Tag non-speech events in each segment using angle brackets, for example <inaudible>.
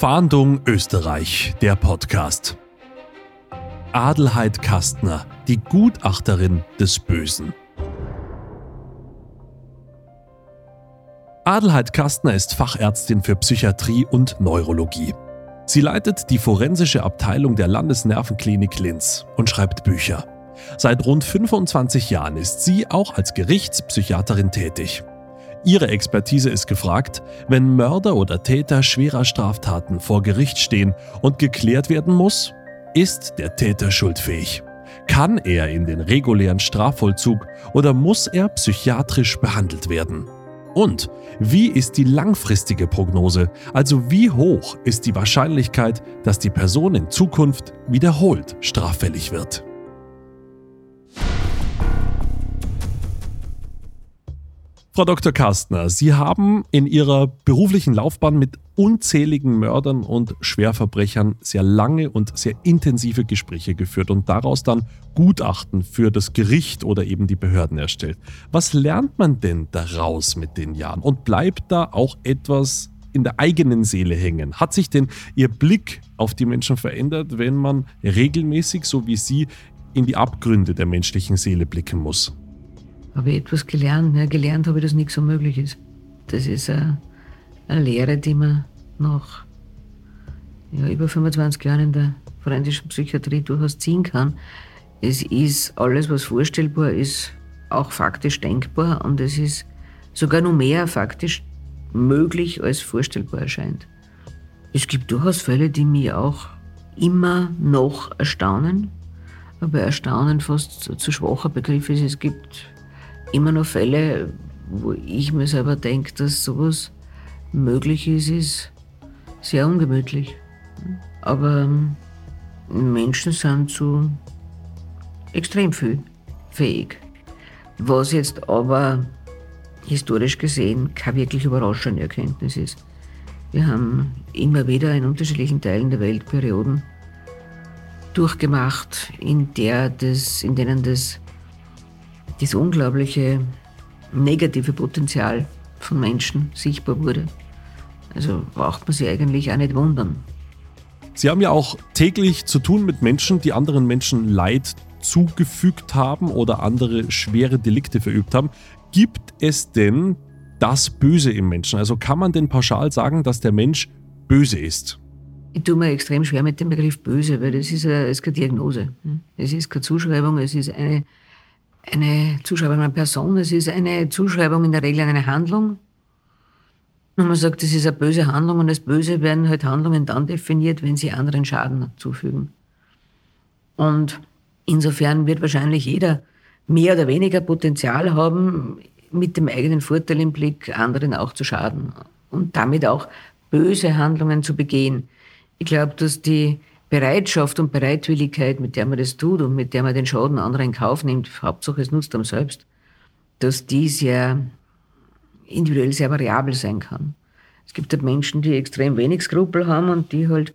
Fahndung Österreich, der Podcast. Adelheid Kastner, die Gutachterin des Bösen. Adelheid Kastner ist Fachärztin für Psychiatrie und Neurologie. Sie leitet die forensische Abteilung der Landesnervenklinik Linz und schreibt Bücher. Seit rund 25 Jahren ist sie auch als Gerichtspsychiaterin tätig. Ihre Expertise ist gefragt, wenn Mörder oder Täter schwerer Straftaten vor Gericht stehen und geklärt werden muss, ist der Täter schuldfähig? Kann er in den regulären Strafvollzug oder muss er psychiatrisch behandelt werden? Und wie ist die langfristige Prognose, also wie hoch ist die Wahrscheinlichkeit, dass die Person in Zukunft wiederholt straffällig wird? Frau Dr. Kastner, Sie haben in Ihrer beruflichen Laufbahn mit unzähligen Mördern und Schwerverbrechern sehr lange und sehr intensive Gespräche geführt und daraus dann Gutachten für das Gericht oder eben die Behörden erstellt. Was lernt man denn daraus mit den Jahren und bleibt da auch etwas in der eigenen Seele hängen? Hat sich denn Ihr Blick auf die Menschen verändert, wenn man regelmäßig, so wie Sie, in die Abgründe der menschlichen Seele blicken muss? Habe ich etwas gelernt. Ja, gelernt habe ich, dass nichts unmöglich ist. Das ist eine, eine Lehre, die man nach ja, über 25 Jahren in der forensischen Psychiatrie durchaus ziehen kann. Es ist alles, was vorstellbar ist, auch faktisch denkbar und es ist sogar noch mehr faktisch möglich, als vorstellbar erscheint. Es gibt durchaus Fälle, die mich auch immer noch erstaunen, aber erstaunen fast zu schwacher Begriff ist. Es gibt immer noch Fälle, wo ich mir selber denke, dass sowas möglich ist, ist sehr ungemütlich. Aber ähm, Menschen sind zu extrem viel fähig. Was jetzt aber historisch gesehen keine wirklich überraschende Erkenntnis ist. Wir haben immer wieder in unterschiedlichen Teilen der Welt Perioden durchgemacht, in, der das, in denen das das unglaubliche negative Potenzial von Menschen sichtbar wurde. Also braucht man sich eigentlich auch nicht wundern. Sie haben ja auch täglich zu tun mit Menschen, die anderen Menschen Leid zugefügt haben oder andere schwere Delikte verübt haben. Gibt es denn das Böse im Menschen? Also kann man denn pauschal sagen, dass der Mensch böse ist? Ich tue mir extrem schwer mit dem Begriff böse, weil das ist, eine, das ist keine Diagnose. Es ist keine Zuschreibung, es ist eine eine Zuschreibung einer Person, es ist eine Zuschreibung in der Regel an eine Handlung. Und man sagt, das ist eine böse Handlung und als böse werden halt Handlungen dann definiert, wenn sie anderen Schaden zufügen. Und insofern wird wahrscheinlich jeder mehr oder weniger Potenzial haben, mit dem eigenen Vorteil im Blick anderen auch zu schaden und damit auch böse Handlungen zu begehen. Ich glaube, dass die Bereitschaft und Bereitwilligkeit, mit der man das tut und mit der man den Schaden anderer in Kauf nimmt, Hauptsache es nutzt einem selbst, dass die sehr individuell sehr variabel sein kann. Es gibt halt Menschen, die extrem wenig Skrupel haben und die halt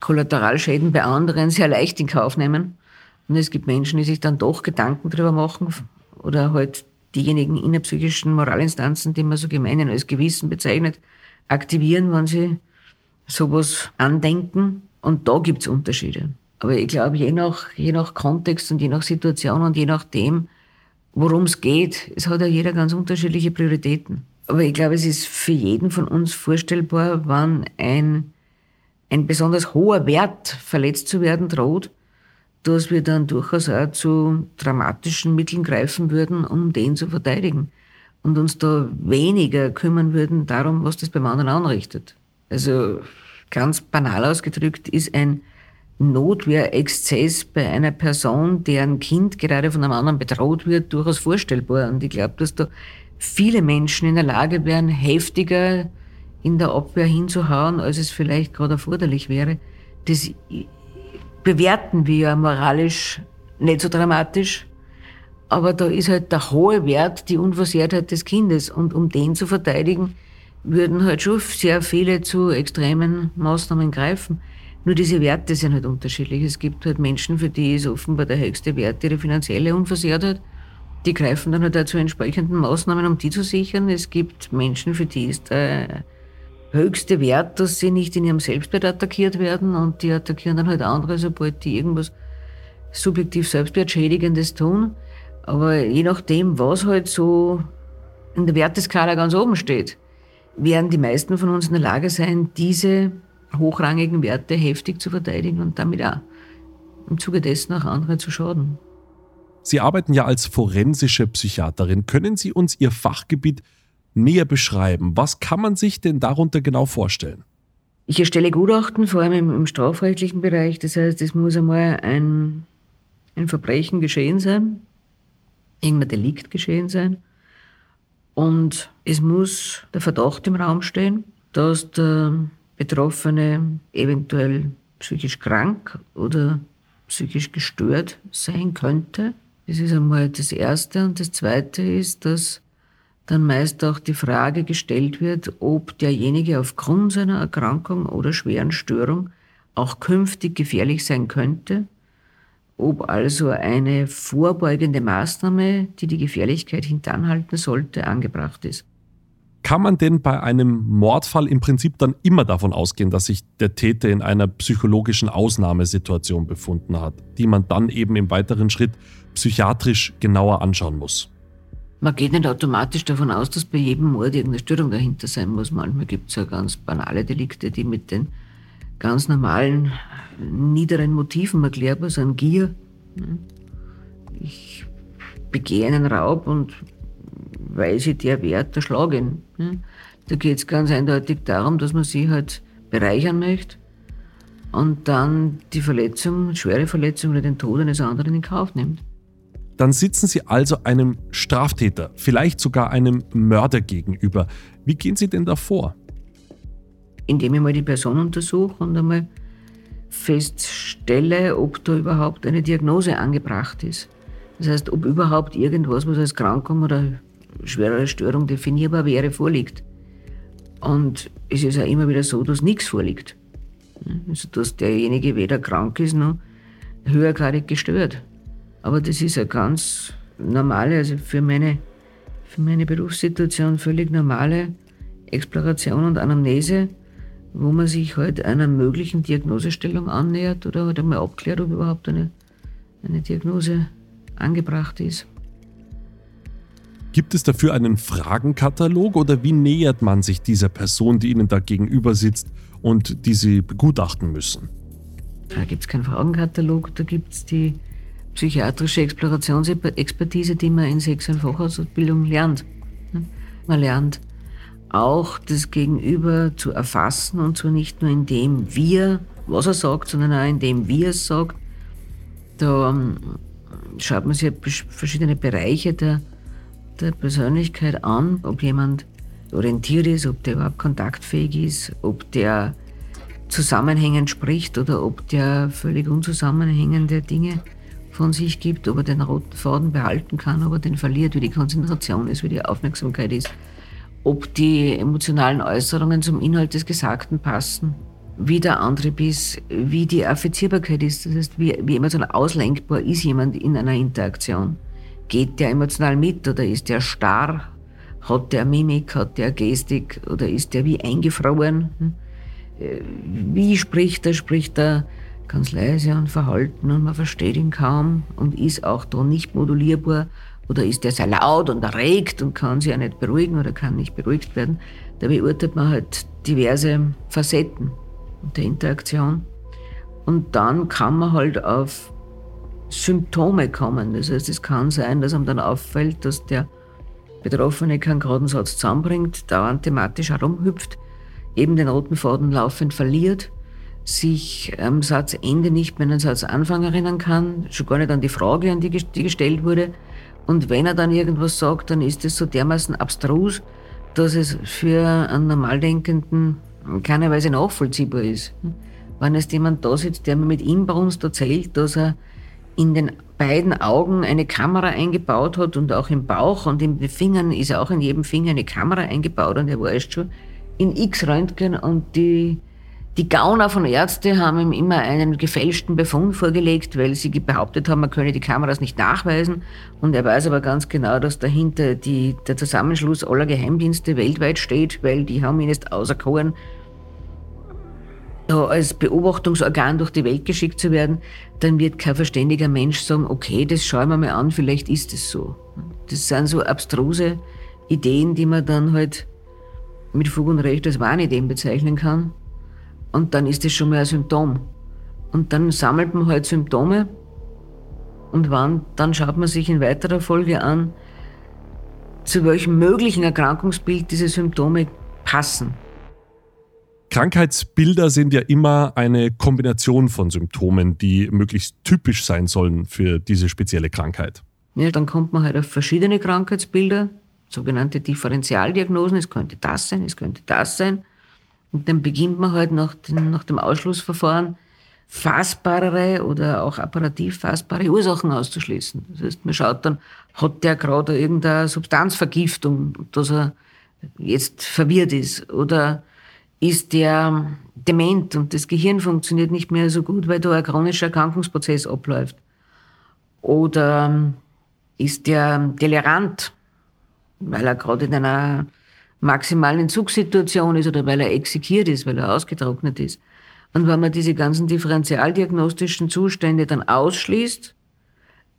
Kollateralschäden bei anderen sehr leicht in Kauf nehmen. Und es gibt Menschen, die sich dann doch Gedanken darüber machen oder halt diejenigen innerpsychischen Moralinstanzen, die man so gemein als Gewissen bezeichnet, aktivieren, wenn sie sowas andenken und da gibt's Unterschiede. Aber ich glaube, je nach, je nach Kontext und je nach Situation und je nachdem, worum es geht, es hat ja jeder ganz unterschiedliche Prioritäten. Aber ich glaube, es ist für jeden von uns vorstellbar, wann ein, ein besonders hoher Wert verletzt zu werden droht, dass wir dann durchaus auch zu dramatischen Mitteln greifen würden, um den zu verteidigen. Und uns da weniger kümmern würden darum, was das beim anderen anrichtet. Also ganz banal ausgedrückt, ist ein Notwehrexzess bei einer Person, deren Kind gerade von einem anderen bedroht wird, durchaus vorstellbar. Und ich glaube, dass da viele Menschen in der Lage wären, heftiger in der Abwehr hinzuhauen, als es vielleicht gerade erforderlich wäre. Das bewerten wir ja moralisch nicht so dramatisch. Aber da ist halt der hohe Wert die Unversehrtheit des Kindes. Und um den zu verteidigen, würden halt schon sehr viele zu extremen Maßnahmen greifen. Nur diese Werte sind halt unterschiedlich. Es gibt halt Menschen, für die ist offenbar der höchste Wert ihre finanzielle Unversehrtheit. Die greifen dann halt auch zu entsprechenden Maßnahmen, um die zu sichern. Es gibt Menschen, für die ist der höchste Wert, dass sie nicht in ihrem Selbstwert attackiert werden und die attackieren dann halt andere, sobald die irgendwas subjektiv Selbstwertschädigendes tun. Aber je nachdem, was halt so in der Werteskala ganz oben steht, werden die meisten von uns in der Lage sein, diese hochrangigen Werte heftig zu verteidigen und damit auch im Zuge dessen auch andere zu schaden. Sie arbeiten ja als forensische Psychiaterin. Können Sie uns Ihr Fachgebiet näher beschreiben? Was kann man sich denn darunter genau vorstellen? Ich erstelle Gutachten, vor allem im, im strafrechtlichen Bereich. Das heißt, es muss einmal ein, ein Verbrechen geschehen sein, irgendein Delikt geschehen sein. Und es muss der Verdacht im Raum stehen, dass der Betroffene eventuell psychisch krank oder psychisch gestört sein könnte. Das ist einmal das Erste. Und das Zweite ist, dass dann meist auch die Frage gestellt wird, ob derjenige aufgrund seiner Erkrankung oder schweren Störung auch künftig gefährlich sein könnte, ob also eine vorbeugende Maßnahme, die die Gefährlichkeit hintanhalten sollte, angebracht ist. Kann man denn bei einem Mordfall im Prinzip dann immer davon ausgehen, dass sich der Täter in einer psychologischen Ausnahmesituation befunden hat, die man dann eben im weiteren Schritt psychiatrisch genauer anschauen muss? Man geht nicht automatisch davon aus, dass bei jedem Mord irgendeine Störung dahinter sein muss. Manchmal gibt es ja ganz banale Delikte, die mit den ganz normalen, niederen Motiven erklärbar sind. Gier. Ich begehe einen Raub und weil sie der Wert erschlagen. Da geht es ganz eindeutig darum, dass man sie halt bereichern möchte und dann die Verletzung, schwere Verletzung oder den Tod eines anderen in Kauf nimmt dann sitzen Sie also einem Straftäter, vielleicht sogar einem Mörder gegenüber. Wie gehen Sie denn da vor? Indem ich mal die Person untersuche und einmal feststelle, ob da überhaupt eine Diagnose angebracht ist. Das heißt, ob überhaupt irgendwas, was als Krankung oder schwerere Störung definierbar wäre, vorliegt. Und es ist ja immer wieder so, dass nichts vorliegt. Also, dass derjenige weder krank ist noch höhergradig gestört. Aber das ist eine ganz normale, also für meine, für meine Berufssituation völlig normale Exploration und Anamnese, wo man sich halt einer möglichen Diagnosestellung annähert oder halt einmal abklärt, ob überhaupt eine, eine Diagnose angebracht ist. Gibt es dafür einen Fragenkatalog oder wie nähert man sich dieser Person, die Ihnen da gegenüber sitzt und die Sie begutachten müssen? Da gibt es keinen Fragenkatalog, da gibt es die psychiatrische Explorationsexpertise, die man in sechs- Fachausbildung lernt. Man lernt auch das Gegenüber zu erfassen und zwar nicht nur in dem, wie er, was er sagt, sondern auch in dem, wie er es sagt. Da ähm, schaut man sich verschiedene Bereiche der, der Persönlichkeit an, ob jemand orientiert ist, ob der überhaupt kontaktfähig ist, ob der zusammenhängend spricht oder ob der völlig unzusammenhängende Dinge von sich gibt, ob er den roten Faden behalten kann, ob er den verliert, wie die Konzentration ist, wie die Aufmerksamkeit ist, ob die emotionalen Äußerungen zum Inhalt des Gesagten passen, wie der Antrieb ist, wie die Affizierbarkeit ist, das heißt, wie, wie emotional auslenkbar ist jemand in einer Interaktion. Geht der emotional mit oder ist der starr? Hat der Mimik, hat der Gestik oder ist der wie eingefroren? Hm? Äh, wie spricht er? Spricht er ganz leise und verhalten und man versteht ihn kaum und ist auch da nicht modulierbar oder ist er sehr laut und erregt und kann sich ja nicht beruhigen oder kann nicht beruhigt werden. Da beurteilt man halt diverse Facetten der Interaktion. Und dann kann man halt auf Symptome kommen. Das heißt, es kann sein, dass einem dann auffällt, dass der Betroffene keinen geraden Satz zusammenbringt, dauernd thematisch herumhüpft, eben den roten Faden laufend verliert sich am Satzende nicht mehr an den Satzanfang erinnern kann, schon gar nicht an die Frage, an die, die gestellt wurde. Und wenn er dann irgendwas sagt, dann ist es so dermaßen abstrus, dass es für einen Normaldenkenden in keiner Weise nachvollziehbar ist. Wenn jetzt jemand da sitzt, der mir mit Inbrunst erzählt, dass er in den beiden Augen eine Kamera eingebaut hat und auch im Bauch und in den Fingern ist auch in jedem Finger eine Kamera eingebaut und er war erst schon in X-Röntgen und die Die Gauner von Ärzte haben ihm immer einen gefälschten Befund vorgelegt, weil sie behauptet haben, man könne die Kameras nicht nachweisen. Und er weiß aber ganz genau, dass dahinter die, der Zusammenschluss aller Geheimdienste weltweit steht, weil die haben ihn jetzt auserkoren, als Beobachtungsorgan durch die Welt geschickt zu werden. Dann wird kein verständiger Mensch sagen, okay, das schauen wir mal an, vielleicht ist es so. Das sind so abstruse Ideen, die man dann halt mit Fug und Recht als Wahnideen bezeichnen kann. Und dann ist das schon mal ein Symptom. Und dann sammelt man halt Symptome und wann, dann schaut man sich in weiterer Folge an, zu welchem möglichen Erkrankungsbild diese Symptome passen. Krankheitsbilder sind ja immer eine Kombination von Symptomen, die möglichst typisch sein sollen für diese spezielle Krankheit. Ja, dann kommt man halt auf verschiedene Krankheitsbilder, sogenannte Differentialdiagnosen. Es könnte das sein, es könnte das sein. Und dann beginnt man halt nach, den, nach dem Ausschlussverfahren fassbarere oder auch apparativ fassbare Ursachen auszuschließen. Das heißt, man schaut dann, hat der gerade irgendeine Substanzvergiftung, dass er jetzt verwirrt ist? Oder ist der dement und das Gehirn funktioniert nicht mehr so gut, weil da ein chronischer Erkrankungsprozess abläuft? Oder ist der delirant, weil er gerade in einer maximalen Entzugssituation ist oder weil er exekiert ist, weil er ausgetrocknet ist. Und wenn man diese ganzen differentialdiagnostischen Zustände dann ausschließt,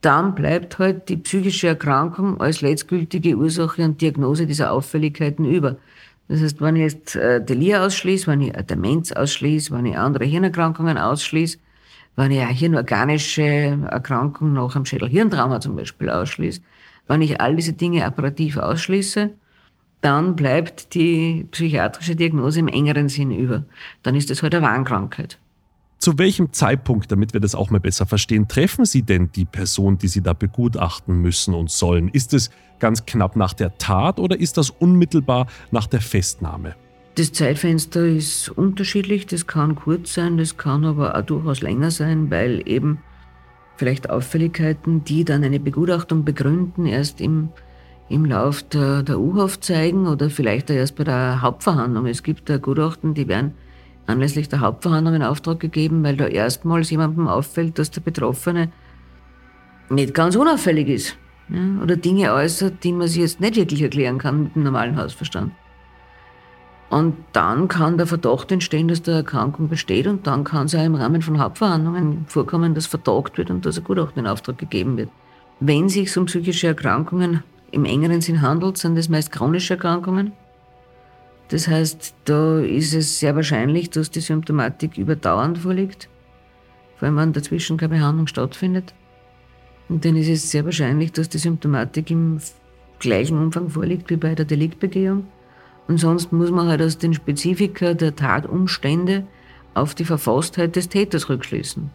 dann bleibt halt die psychische Erkrankung als letztgültige Ursache und Diagnose dieser Auffälligkeiten über. Das heißt, wenn ich jetzt äh, Delir ausschließe, wenn ich Demenz ausschließe, wenn ich andere Hirnerkrankungen ausschließe, wenn ich eine hirnorganische Erkrankung nach einem Schädelhirntrauma zum Beispiel ausschließe, wenn ich all diese Dinge apparativ ausschließe, dann bleibt die psychiatrische Diagnose im engeren Sinn über. Dann ist das halt eine Warnkrankheit. Zu welchem Zeitpunkt, damit wir das auch mal besser verstehen, treffen Sie denn die Person, die Sie da begutachten müssen und sollen? Ist es ganz knapp nach der Tat oder ist das unmittelbar nach der Festnahme? Das Zeitfenster ist unterschiedlich. Das kann kurz sein, das kann aber auch durchaus länger sein, weil eben vielleicht Auffälligkeiten, die dann eine Begutachtung begründen, erst im im Lauf der, der U-Haft zeigen oder vielleicht erst bei der Hauptverhandlung. Es gibt da Gutachten, die werden anlässlich der Hauptverhandlung in Auftrag gegeben, weil da erstmals jemandem auffällt, dass der Betroffene nicht ganz unauffällig ist. Ja, oder Dinge äußert, die man sich jetzt nicht wirklich erklären kann mit dem normalen Hausverstand. Und dann kann der Verdacht entstehen, dass der Erkrankung besteht und dann kann es auch im Rahmen von Hauptverhandlungen vorkommen, dass vertagt wird und dass ein Gutachten in Auftrag gegeben wird. Wenn es sich um psychische Erkrankungen im engeren Sinn handelt, sind das meist chronische Erkrankungen. Das heißt, da ist es sehr wahrscheinlich, dass die Symptomatik überdauernd vorliegt, vor allem wenn dazwischen keine Behandlung stattfindet. Und dann ist es sehr wahrscheinlich, dass die Symptomatik im gleichen Umfang vorliegt wie bei der Deliktbegehung. Und sonst muss man halt aus den Spezifika der Tatumstände auf die Verfasstheit des Täters rückschließen.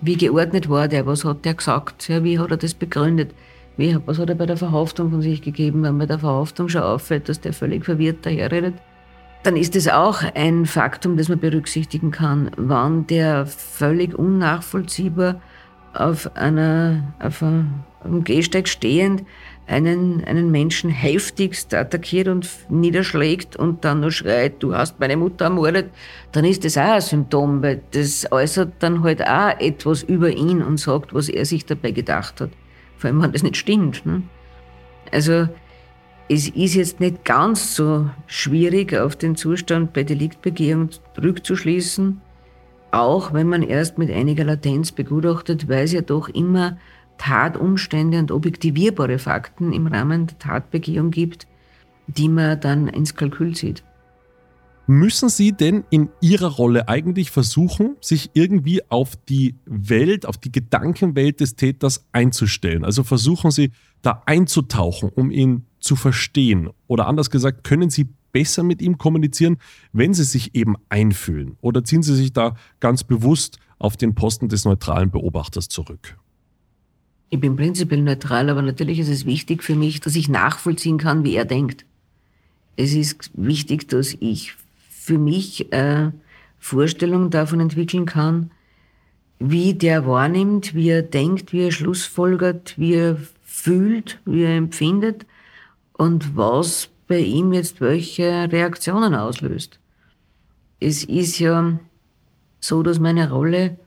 Wie geordnet war der? Was hat der gesagt? Ja, wie hat er das begründet? Wie, was hat er bei der Verhaftung von sich gegeben? Wenn bei der Verhaftung schon auffällt, dass der völlig verwirrt daherredet, dann ist es auch ein Faktum, das man berücksichtigen kann, wann der völlig unnachvollziehbar auf, einer, auf einem Gehsteig stehend einen, einen Menschen heftigst attackiert und niederschlägt und dann nur schreit, du hast meine Mutter ermordet, dann ist das auch ein Symptom, weil das äußert dann halt auch etwas über ihn und sagt, was er sich dabei gedacht hat vor allem wenn das nicht stimmt. Ne? Also es ist jetzt nicht ganz so schwierig, auf den Zustand bei Deliktbegehung rückzuschließen, auch wenn man erst mit einiger Latenz begutachtet, weil es ja doch immer Tatumstände und objektivierbare Fakten im Rahmen der Tatbegehung gibt, die man dann ins Kalkül zieht. Müssen Sie denn in Ihrer Rolle eigentlich versuchen, sich irgendwie auf die Welt, auf die Gedankenwelt des Täters einzustellen? Also versuchen Sie da einzutauchen, um ihn zu verstehen? Oder anders gesagt, können Sie besser mit ihm kommunizieren, wenn Sie sich eben einfühlen? Oder ziehen Sie sich da ganz bewusst auf den Posten des neutralen Beobachters zurück? Ich bin prinzipiell neutral, aber natürlich ist es wichtig für mich, dass ich nachvollziehen kann, wie er denkt. Es ist wichtig, dass ich für mich äh, Vorstellungen davon entwickeln kann, wie der wahrnimmt, wie er denkt, wie er schlussfolgert, wie er fühlt, wie er empfindet und was bei ihm jetzt welche Reaktionen auslöst. es ist ja so, dass meine Rolle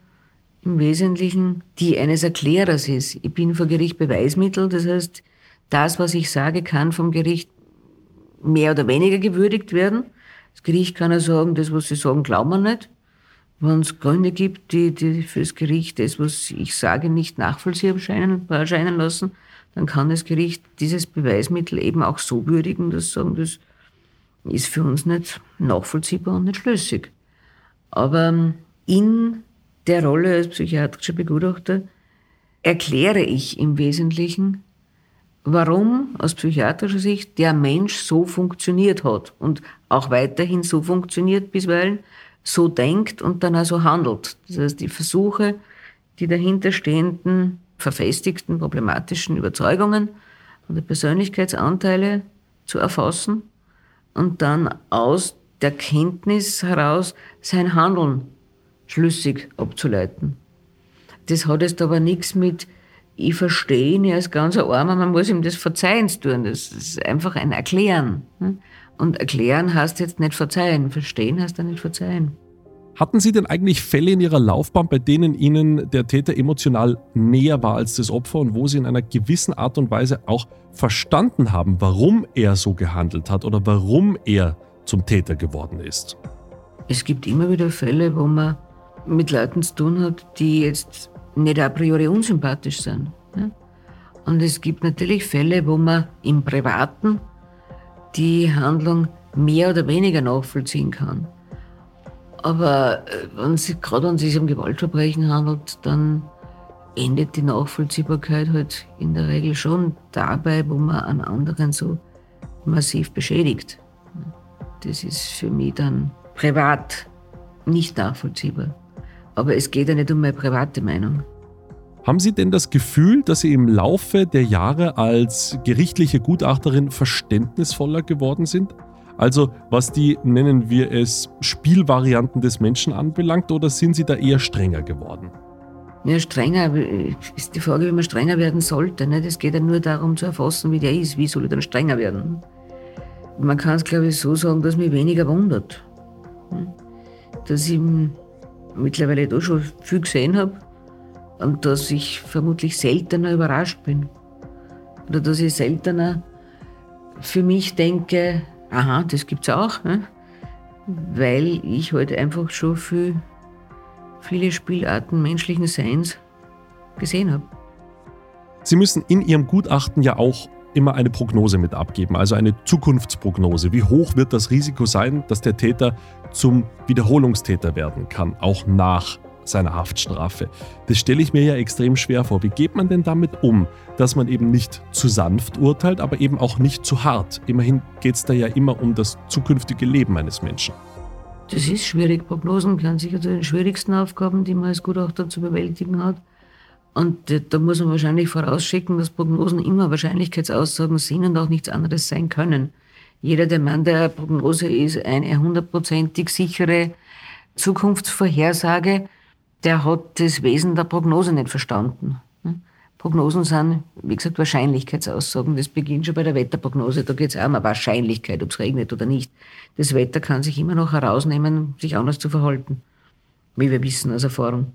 im Wesentlichen die eines Erklärers ist. Ich bin vor Gericht Beweismittel, das heißt, das, was ich sage, kann vom Gericht mehr oder weniger gewürdigt werden. Das Gericht kann ja sagen, das, was sie sagen, glauben wir nicht. Wenn es Gründe gibt, die, die für das Gericht das, was ich sage, nicht nachvollziehbar erscheinen, erscheinen lassen, dann kann das Gericht dieses Beweismittel eben auch so würdigen, dass sie sagen, das ist für uns nicht nachvollziehbar und nicht schlüssig. Aber in der Rolle als psychiatrischer Begutachter erkläre ich im Wesentlichen, warum aus psychiatrischer Sicht der Mensch so funktioniert hat und auch weiterhin so funktioniert bisweilen, so denkt und dann also handelt. Das heißt, die Versuche, die dahinterstehenden, verfestigten, problematischen Überzeugungen und die Persönlichkeitsanteile zu erfassen und dann aus der Kenntnis heraus sein Handeln schlüssig abzuleiten. Das hat jetzt aber nichts mit, ich verstehe ihn, er ist ganz armer, man muss ihm das Verzeihens tun. Das ist einfach ein Erklären. Und erklären heißt jetzt nicht verzeihen, verstehen heißt dann nicht verzeihen. Hatten Sie denn eigentlich Fälle in Ihrer Laufbahn, bei denen Ihnen der Täter emotional näher war als das Opfer und wo Sie in einer gewissen Art und Weise auch verstanden haben, warum er so gehandelt hat oder warum er zum Täter geworden ist? Es gibt immer wieder Fälle, wo man mit Leuten zu tun hat, die jetzt nicht a priori unsympathisch sind. Und es gibt natürlich Fälle, wo man im Privaten die Handlung mehr oder weniger nachvollziehen kann. Aber äh, wenn es, gerade wenn es sich um Gewaltverbrechen handelt, dann endet die Nachvollziehbarkeit halt in der Regel schon dabei, wo man einen anderen so massiv beschädigt. Das ist für mich dann privat nicht nachvollziehbar. Aber es geht ja nicht um meine private Meinung. Haben Sie denn das Gefühl, dass Sie im Laufe der Jahre als gerichtliche Gutachterin verständnisvoller geworden sind? Also was die, nennen wir es, Spielvarianten des Menschen anbelangt, oder sind Sie da eher strenger geworden? Ja, strenger ist die Frage, wie man strenger werden sollte. Es geht ja nur darum zu erfassen, wie der ist. Wie soll er dann strenger werden? Man kann es, glaube ich, so sagen, dass mich weniger wundert. Hm? Dass ich mittlerweile da schon viel gesehen habe und dass ich vermutlich seltener überrascht bin. Oder dass ich seltener für mich denke, aha, das gibt's auch, ne? weil ich halt einfach schon viel, viele Spielarten menschlichen Seins gesehen habe. Sie müssen in Ihrem Gutachten ja auch immer eine Prognose mit abgeben, also eine Zukunftsprognose. Wie hoch wird das Risiko sein, dass der Täter zum Wiederholungstäter werden kann, auch nach seiner Haftstrafe. Das stelle ich mir ja extrem schwer vor. Wie geht man denn damit um, dass man eben nicht zu sanft urteilt, aber eben auch nicht zu hart? Immerhin geht es da ja immer um das zukünftige Leben eines Menschen. Das ist schwierig. Prognosen gehören sicher zu den schwierigsten Aufgaben, die man als Gutachter zu bewältigen hat. Und da muss man wahrscheinlich vorausschicken, dass Prognosen immer Wahrscheinlichkeitsaussagen sind und auch nichts anderes sein können. Jeder, der Mann der Prognose ist, eine hundertprozentig sichere Zukunftsvorhersage, der hat das Wesen der Prognose nicht verstanden. Prognosen sind, wie gesagt, Wahrscheinlichkeitsaussagen. Das beginnt schon bei der Wetterprognose. Da geht es auch um eine Wahrscheinlichkeit, ob es regnet oder nicht. Das Wetter kann sich immer noch herausnehmen, sich anders zu verhalten, wie wir wissen aus Erfahrung.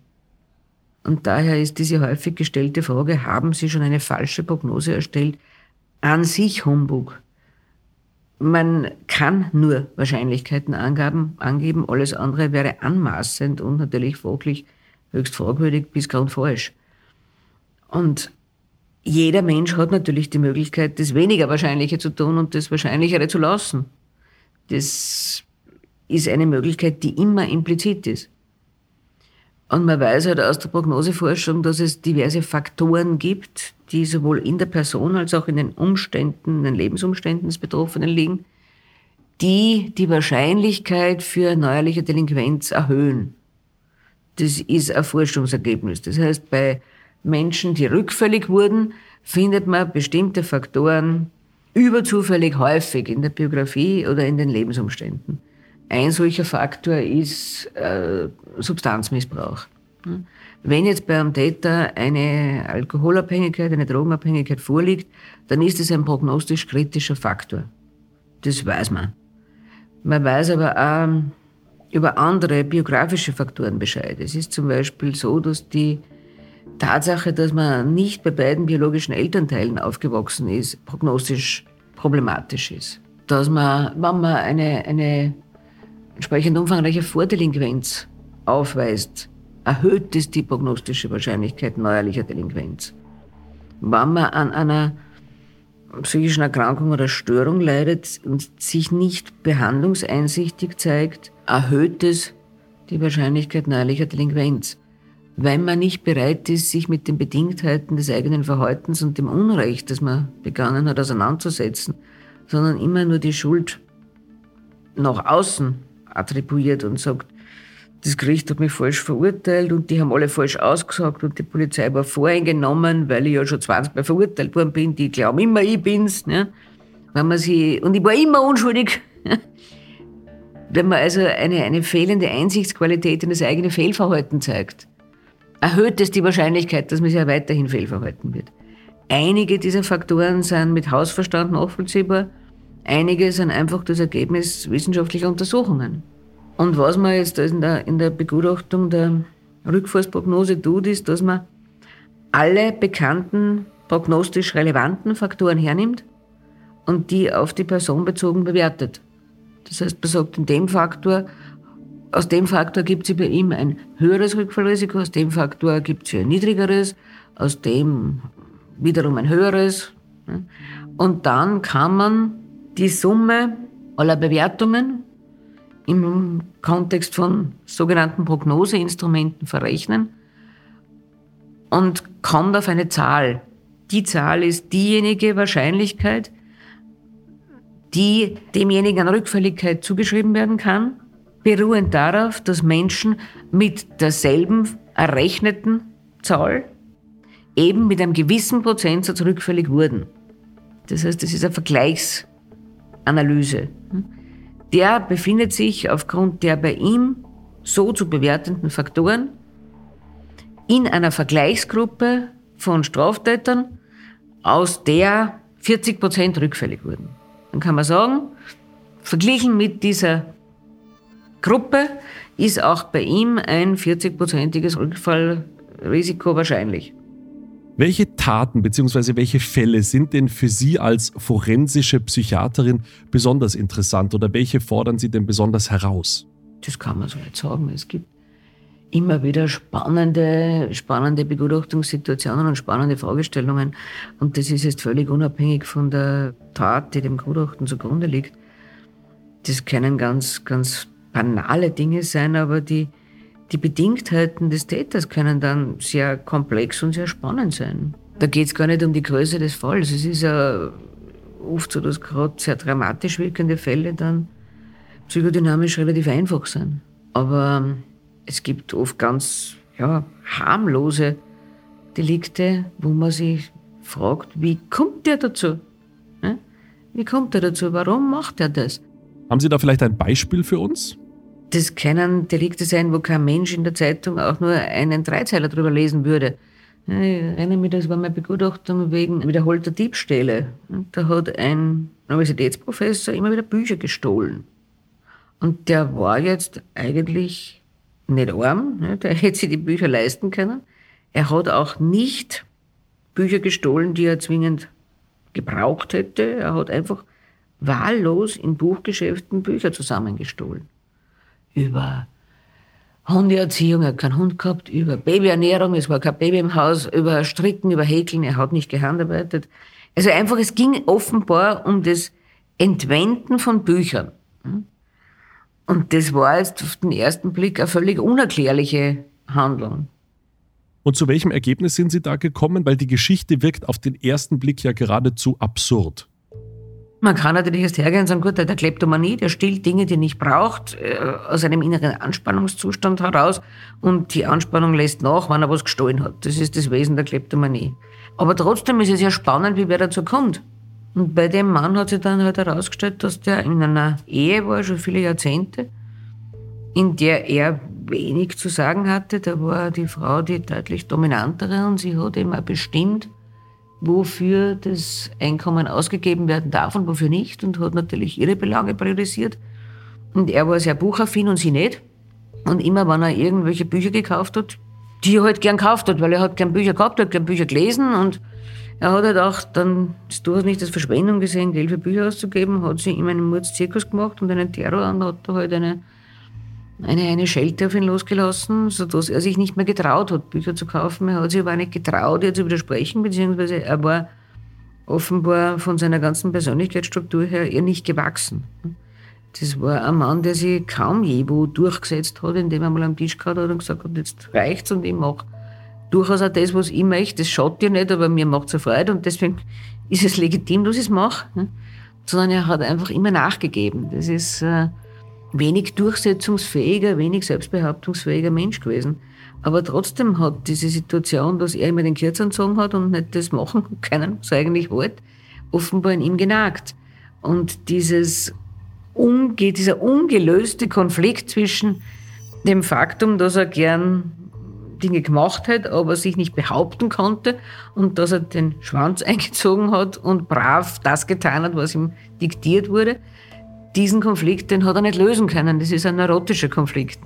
Und daher ist diese häufig gestellte Frage, haben Sie schon eine falsche Prognose erstellt, an sich Humbug. Man kann nur Wahrscheinlichkeiten angeben, alles andere wäre anmaßend und natürlich fachlich höchst fragwürdig bis ganz falsch. Und jeder Mensch hat natürlich die Möglichkeit, das weniger Wahrscheinliche zu tun und das Wahrscheinlichere zu lassen. Das ist eine Möglichkeit, die immer implizit ist. Und man weiß halt aus der Prognoseforschung, dass es diverse Faktoren gibt, die sowohl in der Person als auch in den Umständen, in den Lebensumständen des Betroffenen liegen, die die Wahrscheinlichkeit für neuerliche Delinquenz erhöhen. Das ist ein Forschungsergebnis. Das heißt, bei Menschen, die rückfällig wurden, findet man bestimmte Faktoren überzufällig häufig in der Biografie oder in den Lebensumständen. Ein solcher Faktor ist äh, Substanzmissbrauch. Hm? Wenn jetzt bei einem Täter eine Alkoholabhängigkeit, eine Drogenabhängigkeit vorliegt, dann ist es ein prognostisch kritischer Faktor. Das weiß man. Man weiß aber auch, über andere biografische Faktoren Bescheid. Es ist zum Beispiel so, dass die Tatsache, dass man nicht bei beiden biologischen Elternteilen aufgewachsen ist, prognostisch problematisch ist. Dass man, wenn man eine, eine entsprechend umfangreiche Vordelinquenz aufweist, erhöht es die prognostische Wahrscheinlichkeit neuerlicher Delinquenz. Wenn man an einer psychischen Erkrankung oder Störung leidet und sich nicht behandlungseinsichtig zeigt, erhöht es die Wahrscheinlichkeit neuerlicher Delinquenz. Weil man nicht bereit ist, sich mit den Bedingtheiten des eigenen Verhaltens und dem Unrecht, das man begangen hat, auseinanderzusetzen, sondern immer nur die Schuld nach außen attribuiert und sagt, das Gericht hat mich falsch verurteilt und die haben alle falsch ausgesagt und die Polizei war voreingenommen, weil ich ja schon 20 Mal verurteilt worden bin. Die glauben immer, ich bin's. Ne? Wenn man sie, und ich war immer unschuldig. Wenn man also eine, eine fehlende Einsichtsqualität in das eigene Fehlverhalten zeigt, erhöht es die Wahrscheinlichkeit, dass man sich ja weiterhin fehlverhalten wird. Einige dieser Faktoren sind mit Hausverstand nachvollziehbar, einige sind einfach das Ergebnis wissenschaftlicher Untersuchungen. Und was man jetzt in der, in der Begutachtung der Rückfallsprognose tut, ist, dass man alle bekannten prognostisch relevanten Faktoren hernimmt und die auf die Person bezogen bewertet. Das heißt, man sagt, in dem Faktor, aus dem Faktor gibt es bei ihm ein höheres Rückfallrisiko, aus dem Faktor gibt es ein niedrigeres, aus dem wiederum ein höheres. Und dann kann man die Summe aller Bewertungen im Kontext von sogenannten Prognoseinstrumenten verrechnen und kommt auf eine Zahl. Die Zahl ist diejenige Wahrscheinlichkeit, die demjenigen an Rückfälligkeit zugeschrieben werden kann, beruhend darauf, dass Menschen mit derselben errechneten Zahl eben mit einem gewissen Prozentsatz rückfällig wurden. Das heißt, das ist eine Vergleichsanalyse der befindet sich aufgrund der bei ihm so zu bewertenden Faktoren in einer Vergleichsgruppe von Straftätern, aus der 40 Prozent rückfällig wurden. Dann kann man sagen, verglichen mit dieser Gruppe ist auch bei ihm ein 40-prozentiges Rückfallrisiko wahrscheinlich. Welche Taten bzw. welche Fälle sind denn für Sie als forensische Psychiaterin besonders interessant oder welche fordern Sie denn besonders heraus? Das kann man so nicht sagen. Es gibt immer wieder spannende, spannende Begutachtungssituationen und spannende Fragestellungen. Und das ist jetzt völlig unabhängig von der Tat, die dem Gutachten zugrunde liegt. Das können ganz, ganz banale Dinge sein, aber die, die Bedingtheiten des Täters können dann sehr komplex und sehr spannend sein. Da geht es gar nicht um die Größe des Falls. Es ist ja oft so, dass gerade sehr dramatisch wirkende Fälle dann psychodynamisch relativ einfach sind. Aber es gibt oft ganz ja, harmlose Delikte, wo man sich fragt, wie kommt der dazu? Wie kommt er dazu? Warum macht er das? Haben Sie da vielleicht ein Beispiel für uns? Das können Delikte sein, wo kein Mensch in der Zeitung auch nur einen Dreizeiler drüber lesen würde. Ich erinnere mich, das war meine Begutachtung wegen wiederholter Diebstähle. Da hat ein Universitätsprofessor immer wieder Bücher gestohlen. Und der war jetzt eigentlich nicht arm, ne? der <laughs> hätte sich die Bücher leisten können. Er hat auch nicht Bücher gestohlen, die er zwingend gebraucht hätte. Er hat einfach wahllos in Buchgeschäften Bücher zusammengestohlen über Hundeerziehung, er hat keinen Hund gehabt, über Babyernährung, es war kein Baby im Haus, über Stricken, über Häkeln, er hat nicht gehandarbeitet. Also einfach, es ging offenbar um das Entwenden von Büchern. Und das war jetzt auf den ersten Blick eine völlig unerklärliche Handlung. Und zu welchem Ergebnis sind Sie da gekommen? Weil die Geschichte wirkt auf den ersten Blick ja geradezu absurd. Man kann natürlich erst hergehen und sagen, gut, der Kleptomanie, der stillt Dinge, die er nicht braucht, äh, aus einem inneren Anspannungszustand heraus und die Anspannung lässt nach, wenn er was gestohlen hat. Das ist das Wesen der Kleptomanie. Aber trotzdem ist es ja spannend, wie wer dazu kommt. Und bei dem Mann hat sich dann halt herausgestellt, dass der in einer Ehe war, schon viele Jahrzehnte, in der er wenig zu sagen hatte. Da war die Frau die deutlich dominantere und sie hat immer bestimmt, wofür das Einkommen ausgegeben werden darf und wofür nicht und hat natürlich ihre Belange priorisiert. Und er war sehr buchaffin und sie nicht. Und immer, wenn er irgendwelche Bücher gekauft hat, die er halt gern gekauft hat, weil er hat gern Bücher gehabt, hat gern Bücher gelesen und er hat halt auch dann das durchaus nicht als Verschwendung gesehen, Geld für Bücher auszugeben, hat sie ihm einen Mordszirkus gemacht und einen Terror und hat da halt eine, eine, eine Schelte auf ihn losgelassen, sodass er sich nicht mehr getraut hat, Bücher zu kaufen. Er hat sich aber nicht getraut, ihr zu widersprechen, beziehungsweise er war offenbar von seiner ganzen Persönlichkeitsstruktur her eher nicht gewachsen. Das war ein Mann, der sich kaum je wo durchgesetzt hat, indem er mal am Tisch gehabt hat und gesagt hat, jetzt reicht's und ich mache durchaus auch das, was ich möchte. Das schaut dir nicht, aber mir macht es Freude und deswegen ist es legitim, dass ich es mache. Ne? Sondern er hat einfach immer nachgegeben. Das ist äh, wenig durchsetzungsfähiger, wenig selbstbehauptungsfähiger Mensch gewesen. Aber trotzdem hat diese Situation, dass er immer den Kürzern gezogen hat und nicht das machen <laughs> können, was er eigentlich wollte, offenbar in ihm genagt. Und dieses unge dieser ungelöste Konflikt zwischen dem Faktum, dass er gern Dinge gemacht hat, aber sich nicht behaupten konnte und dass er den Schwanz <laughs> eingezogen hat und brav das getan hat, was ihm diktiert wurde. Diesen Konflikt, den hat er nicht lösen können. Das ist ein neurotischer Konflikt.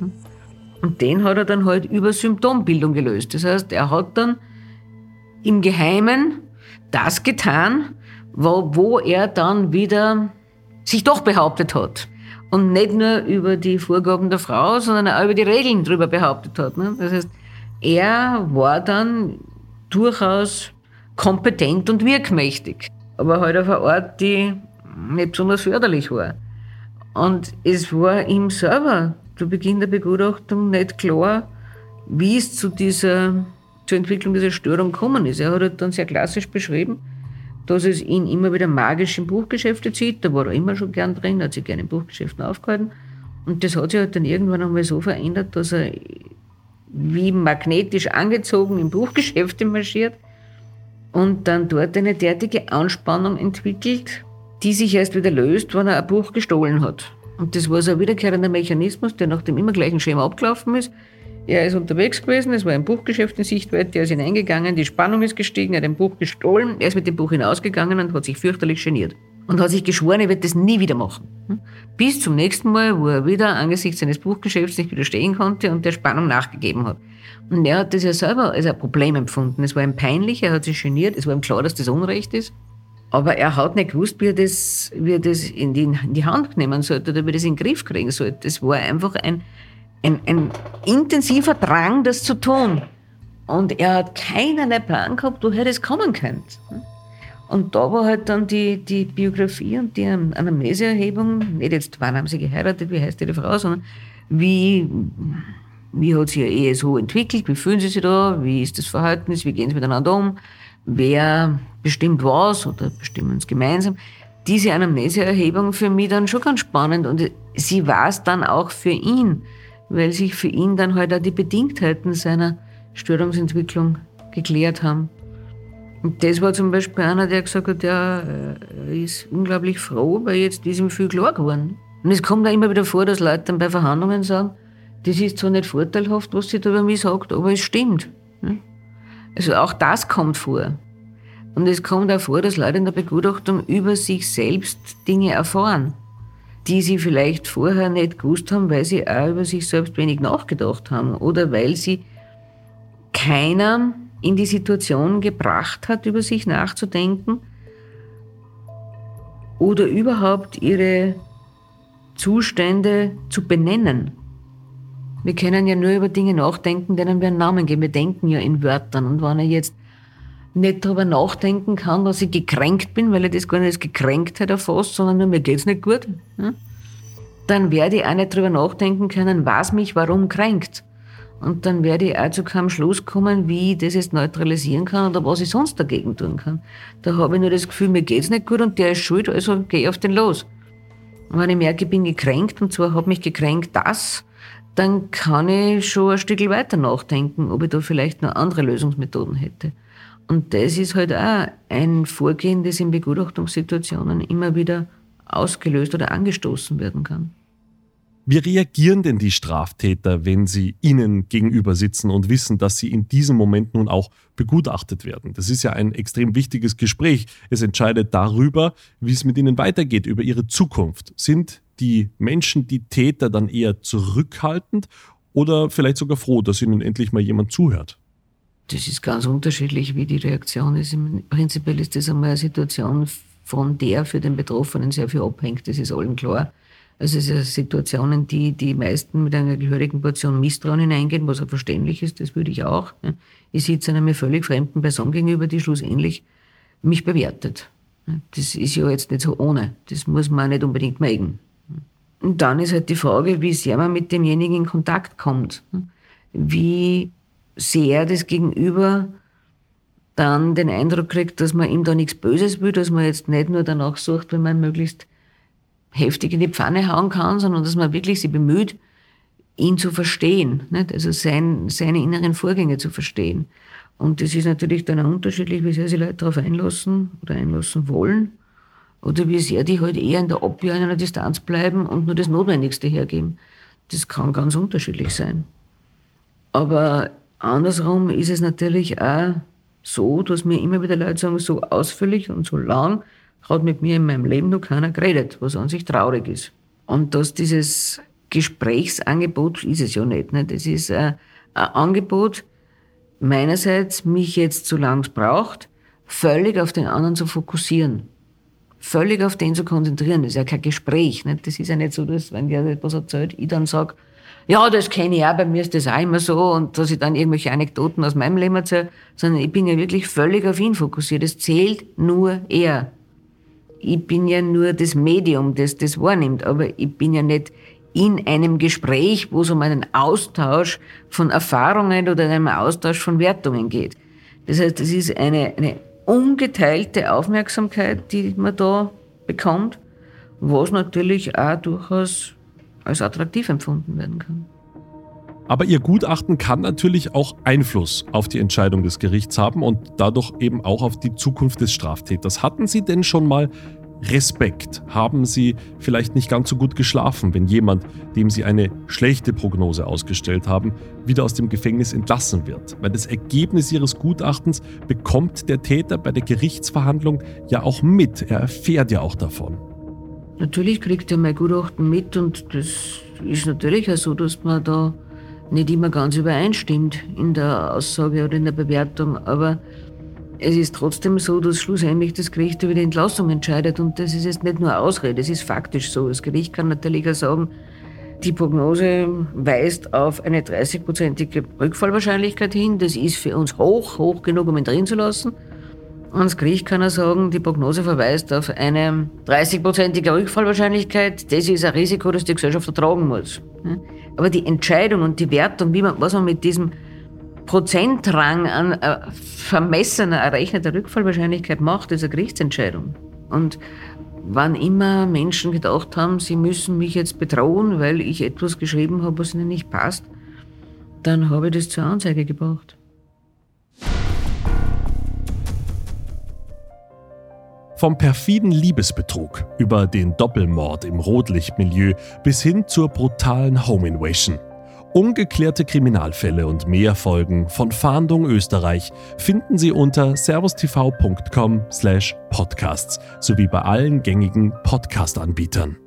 Und den hat er dann halt über Symptombildung gelöst. Das heißt, er hat dann im Geheimen das getan, wo, wo er dann wieder sich doch behauptet hat. Und nicht nur über die Vorgaben der Frau, sondern auch über die Regeln drüber behauptet hat. Ne? Das heißt, er war dann durchaus kompetent und wirkmächtig, aber halt auf eine Art, die nicht besonders förderlich war. Und es war ihm selber zu Beginn der Begutachtung nicht klar, wie es zu dieser, zur Entwicklung dieser Störung gekommen ist. Er hat halt dann sehr klassisch beschrieben, dass es ihn immer wieder magisch in Buchgeschäfte zieht. Da war er immer schon gern drin, hat sich gerne in Buchgeschäften aufgehalten. Und das hat sich halt dann irgendwann einmal so verändert, dass er wie magnetisch angezogen in Buchgeschäfte marschiert und dann dort eine derartige Anspannung entwickelt, die sich erst wieder löst, wenn er ein Buch gestohlen hat. Und das war so ein wiederkehrender Mechanismus, der nach dem immer gleichen Schema abgelaufen ist. Er ist unterwegs gewesen, es war ein Buchgeschäft in Sichtweite, er ist hineingegangen, die Spannung ist gestiegen, er hat ein Buch gestohlen, er ist mit dem Buch hinausgegangen und hat sich fürchterlich geniert. Und hat sich geschworen, er wird das nie wieder machen. Hm? Bis zum nächsten Mal, wo er wieder angesichts seines Buchgeschäfts nicht widerstehen konnte und der Spannung nachgegeben hat. Und er hat das ja selber als ein Problem empfunden. Es war ihm peinlich, er hat sich geniert, es war ihm klar, dass das Unrecht ist. Aber er hat nicht gewusst, wie er das, wie er das in, die, in die Hand nehmen sollte oder wie er das in den Griff kriegen sollte. Es war einfach ein, ein, ein intensiver Drang, das zu tun. Und er hat keinerlei Plan gehabt, woher das kommen könnte. Und da war halt dann die, die Biografie und die Anamneseerhebung, nicht jetzt, wann haben sie geheiratet, wie heißt die Frau, sondern wie, wie hat sich ihre Ehe so entwickelt, wie fühlen sie sich da, wie ist das Verhältnis, wie gehen sie miteinander um, wer bestimmt was oder bestimmen es gemeinsam. Diese Anamneseerhebung für mich dann schon ganz spannend und sie war es dann auch für ihn weil sich für ihn dann halt auch die Bedingtheiten seiner Störungsentwicklung geklärt haben. Und das war zum Beispiel einer, der gesagt hat, ja, er ist unglaublich froh, weil jetzt ist ihm viel klar geworden. Und es kommt auch immer wieder vor, dass Leute dann bei Verhandlungen sagen, das ist zwar nicht vorteilhaft, was sie da über mich sagt, aber es stimmt. Also auch das kommt vor. Und es kommt auch vor, dass Leute in der Begutachtung über sich selbst Dinge erfahren die sie vielleicht vorher nicht gewusst haben, weil sie auch über sich selbst wenig nachgedacht haben oder weil sie keiner in die Situation gebracht hat, über sich nachzudenken oder überhaupt ihre Zustände zu benennen. Wir können ja nur über Dinge nachdenken, denen wir einen Namen geben. Wir denken ja in Wörtern. Und wenn er jetzt nicht darüber nachdenken kann, dass ich gekränkt bin, weil er das gar nicht als Gekränktheit erfasst, sondern nur mir geht's nicht gut, dann werde ich auch nicht darüber nachdenken können, was mich warum kränkt. Und dann werde ich auch zu keinem Schluss kommen, wie ich das jetzt neutralisieren kann oder was ich sonst dagegen tun kann. Da habe ich nur das Gefühl, mir geht's nicht gut und der ist schuld, also gehe ich auf den los. Und wenn ich merke, ich bin gekränkt und zwar hat mich gekränkt das, dann kann ich schon ein Stück weiter nachdenken, ob ich da vielleicht noch andere Lösungsmethoden hätte. Und das ist halt auch ein Vorgehen, das in Begutachtungssituationen immer wieder ausgelöst oder angestoßen werden kann. Wie reagieren denn die Straftäter, wenn sie ihnen gegenüber sitzen und wissen, dass sie in diesem Moment nun auch begutachtet werden? Das ist ja ein extrem wichtiges Gespräch. Es entscheidet darüber, wie es mit ihnen weitergeht, über ihre Zukunft. Sind die Menschen, die Täter dann eher zurückhaltend oder vielleicht sogar froh, dass ihnen endlich mal jemand zuhört? Das ist ganz unterschiedlich, wie die Reaktion ist. Prinzipiell ist das einmal eine Situation, von der für den Betroffenen sehr viel abhängt. Das ist allen klar. Also es sind Situationen, die die meisten mit einer gehörigen Portion Misstrauen hineingehen, was auch verständlich ist, das würde ich auch. Ich sitze einer mir völlig fremden Person gegenüber, die schlussendlich mich bewertet. Das ist ja jetzt nicht so ohne. Das muss man nicht unbedingt mögen. Und dann ist halt die Frage, wie sehr man mit demjenigen in Kontakt kommt. Wie sehr das Gegenüber dann den Eindruck kriegt, dass man ihm da nichts Böses will, dass man jetzt nicht nur danach sucht, wenn man möglichst heftig in die Pfanne hauen kann, sondern dass man wirklich sich bemüht, ihn zu verstehen, nicht? also sein, seine inneren Vorgänge zu verstehen. Und das ist natürlich dann auch unterschiedlich, wie sehr sich Leute darauf einlassen oder einlassen wollen oder wie sehr die halt eher in der Abwehr in einer Distanz bleiben und nur das Notwendigste hergeben. Das kann ganz unterschiedlich sein. Aber andersrum ist es natürlich auch so, dass mir immer wieder Leute sagen, so ausführlich und so lang hat mit mir in meinem Leben noch keiner geredet, was an sich traurig ist. Und dass dieses Gesprächsangebot ist es ja nicht. Ne? Das ist ein, ein Angebot meinerseits, mich jetzt, solange es braucht, völlig auf den anderen zu fokussieren. Völlig auf den zu konzentrieren. Das ist ja kein Gespräch. Nicht? Das ist ja nicht so, dass, wenn der etwas erzählt, ich dann sage, ja, das kenne ich auch, bei mir ist das auch immer so und dass ich dann irgendwelche Anekdoten aus meinem Leben erzähle, sondern ich bin ja wirklich völlig auf ihn fokussiert. Es zählt nur er ich bin ja nur das Medium, das das wahrnimmt, aber ich bin ja nicht in einem Gespräch, wo es um einen Austausch von Erfahrungen oder einem Austausch von Wertungen geht. Das heißt, es ist eine, eine ungeteilte Aufmerksamkeit, die man da bekommt, was natürlich auch durchaus als attraktiv empfunden werden kann. Aber Ihr Gutachten kann natürlich auch Einfluss auf die Entscheidung des Gerichts haben und dadurch eben auch auf die Zukunft des Straftäters. Hatten Sie denn schon mal Respekt? Haben Sie vielleicht nicht ganz so gut geschlafen, wenn jemand, dem Sie eine schlechte Prognose ausgestellt haben, wieder aus dem Gefängnis entlassen wird? Weil das Ergebnis Ihres Gutachtens bekommt der Täter bei der Gerichtsverhandlung ja auch mit. Er erfährt ja auch davon. Natürlich kriegt er mein Gutachten mit und das ist natürlich auch so, dass man da nicht immer ganz übereinstimmt in der Aussage oder in der Bewertung, aber es ist trotzdem so, dass schlussendlich das Gericht über die Entlassung entscheidet und das ist jetzt nicht nur Ausrede, es ist faktisch so. Das Gericht kann natürlich auch sagen, die Prognose weist auf eine 30-prozentige Rückfallwahrscheinlichkeit hin. Das ist für uns hoch, hoch genug, um ihn drin zu lassen. Das Gericht kann auch sagen, die Prognose verweist auf eine 30-prozentige Rückfallwahrscheinlichkeit. Das ist ein Risiko, das die Gesellschaft ertragen muss. Aber die Entscheidung und die Wertung, wie man, was man mit diesem Prozentrang an äh, vermessener errechneter Rückfallwahrscheinlichkeit macht, ist eine Gerichtsentscheidung. Und wann immer Menschen gedacht haben, sie müssen mich jetzt bedrohen, weil ich etwas geschrieben habe, was ihnen nicht passt, dann habe ich das zur Anzeige gebracht. Vom perfiden Liebesbetrug über den Doppelmord im Rotlichtmilieu bis hin zur brutalen Home Invasion. Ungeklärte Kriminalfälle und mehr Folgen von Fahndung Österreich finden Sie unter servustv.com/podcasts sowie bei allen gängigen Podcast-Anbietern.